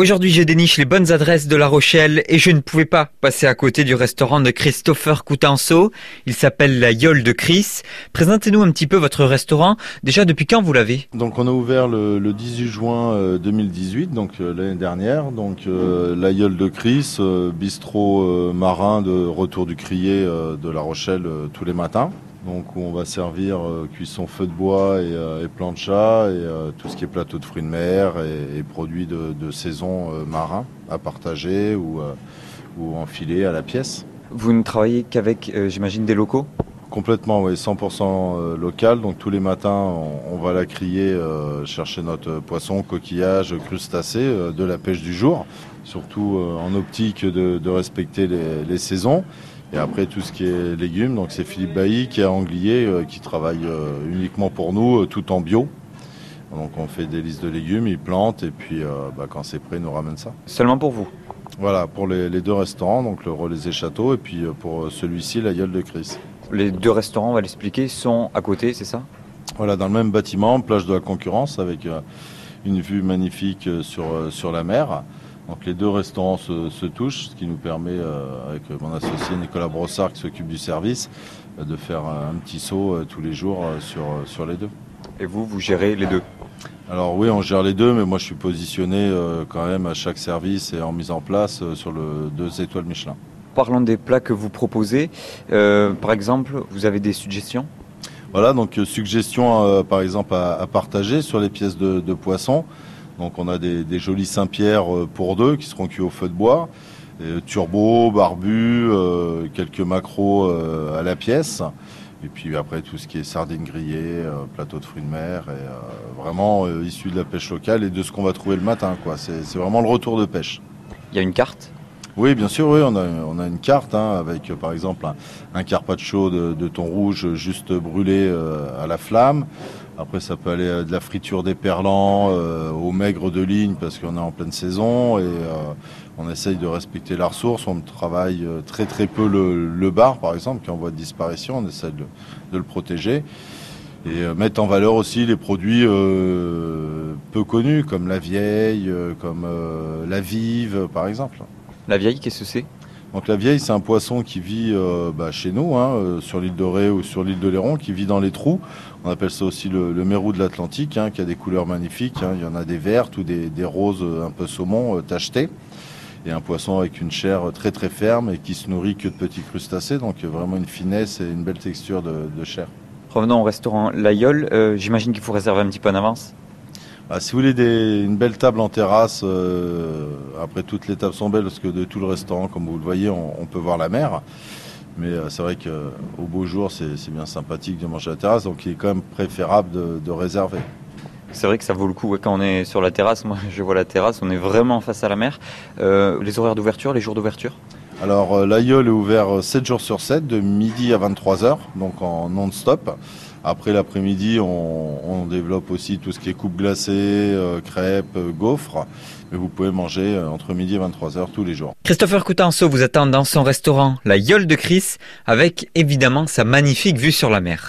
Aujourd'hui, je déniche les bonnes adresses de La Rochelle et je ne pouvais pas passer à côté du restaurant de Christopher Coutenceau. Il s'appelle la Yole de Chris. Présentez-nous un petit peu votre restaurant. Déjà, depuis quand vous l'avez? Donc, on a ouvert le, 18 juin 2018, euh, donc euh, l'année dernière. Donc, euh, la Yole de Chris, bistrot marin de retour du crier de La Rochelle tous les matins donc où on va servir euh, cuisson feu de bois et, euh, plancha et euh, tout ce qui est plateau de fruits de mer et, produits de, saison marins à partager ou, ou enfiler à la pièce. Vous ne travaillez qu'avec, j'imagine, des locaux? Complètement, oui, 100% local. Donc tous les matins, on, va la crier, chercher notre poisson, coquillage, crustacés, de la pêche du jour. Surtout en optique de, respecter les saisons. Et après tout ce qui est légumes, donc c'est Philippe Bailly qui est à Anglier, euh, qui travaille euh, uniquement pour nous, euh, tout en bio. Donc on fait des listes de légumes, il plante et puis bah, quand c'est prêt, il nous ramène ça. Seulement pour vous? Voilà, pour les, deux restaurants, donc le Relais et Château et puis pour celui-ci, la Gueule de Chris. Les deux restaurants, on va l'expliquer, sont à côté, c'est ça? Voilà, dans le même bâtiment, plage de la concurrence avec une vue magnifique sur, sur la mer. Donc les deux restaurants se, touchent, ce qui nous permet, euh, avec mon associé Nicolas Brossard qui s'occupe du service, euh, de faire un petit saut euh, tous les jours sur, sur les deux. Et vous, vous gérez les deux? Alors oui, on gère les deux, mais moi je suis positionné quand même à chaque service et en mise en place sur le deux étoiles Michelin. Parlons des plats que vous proposez. par exemple, vous avez des suggestions? Voilà, donc suggestions par exemple à, partager sur les pièces de, de poisson. Donc on a des, jolis Saint-Pierre euh, pour deux qui seront cuits au feu de bois. turbo, barbu, euh, quelques macros euh, à la pièce. Et puis après tout ce qui est sardines grillées, plateau de fruits de mer, et vraiment issu de la pêche locale et de ce qu'on va trouver le matin. C'est vraiment le retour de pêche. Il y a une carte? Oui, bien sûr, oui, on a, une carte hein, avec par exemple un, carpaccio de, de, thon rouge juste brûlé à la flamme, après, ça peut aller de la friture des perlants euh, au maigre de ligne parce qu'on est en pleine saison et euh, on essaye de respecter la ressource. On travaille euh, très très peu le, bar, par exemple, qui est en voie de disparition. On essaie de, le protéger et mettre en valeur aussi les produits peu connus comme la vieille, comme la vive, par exemple. La vieille, qu'est-ce que c'est? Donc la vieille, c'est un poisson qui vit euh, bah, chez nous, hein, euh, sur l'île de Ré ou sur l'île de Léron, qui vit dans les trous. On appelle ça aussi le, mérou de l'Atlantique, hein, qui a des couleurs magnifiques. Hein. Il y en a des vertes ou des, roses euh, un peu saumon tachetées. Et un poisson avec une chair très très ferme et qui se nourrit que de petits crustacés, donc vraiment une finesse et une belle texture de, chair. Revenons au restaurant L'Aïol, j'imagine qu'il faut réserver un petit peu en avance bah, si vous voulez une belle table en terrasse, euh, après toutes les tables sont belles parce que de tout le restaurant, comme vous le voyez, on, peut voir la mer. Mais euh, c'est vrai qu'au beau jour, c'est bien sympathique de manger à la terrasse, donc il est quand même préférable de, réserver. C'est vrai que ça vaut le coup quand on est sur la terrasse. Moi, je vois la terrasse, on est vraiment face à la mer. Euh, les horaires d'ouverture, les jours d'ouverture? Alors, l'aïeul est ouvert 7 jours sur 7, de midi à 23h, donc en non-stop. Après l'après-midi, on, développe aussi tout ce qui est coupe glacée, euh, crêpes, euh, gaufres. Mais vous pouvez manger euh, entre midi et 23h tous les jours. Christopher Coutenceau vous attend dans son restaurant La Yole de Chris avec évidemment sa magnifique vue sur la mer.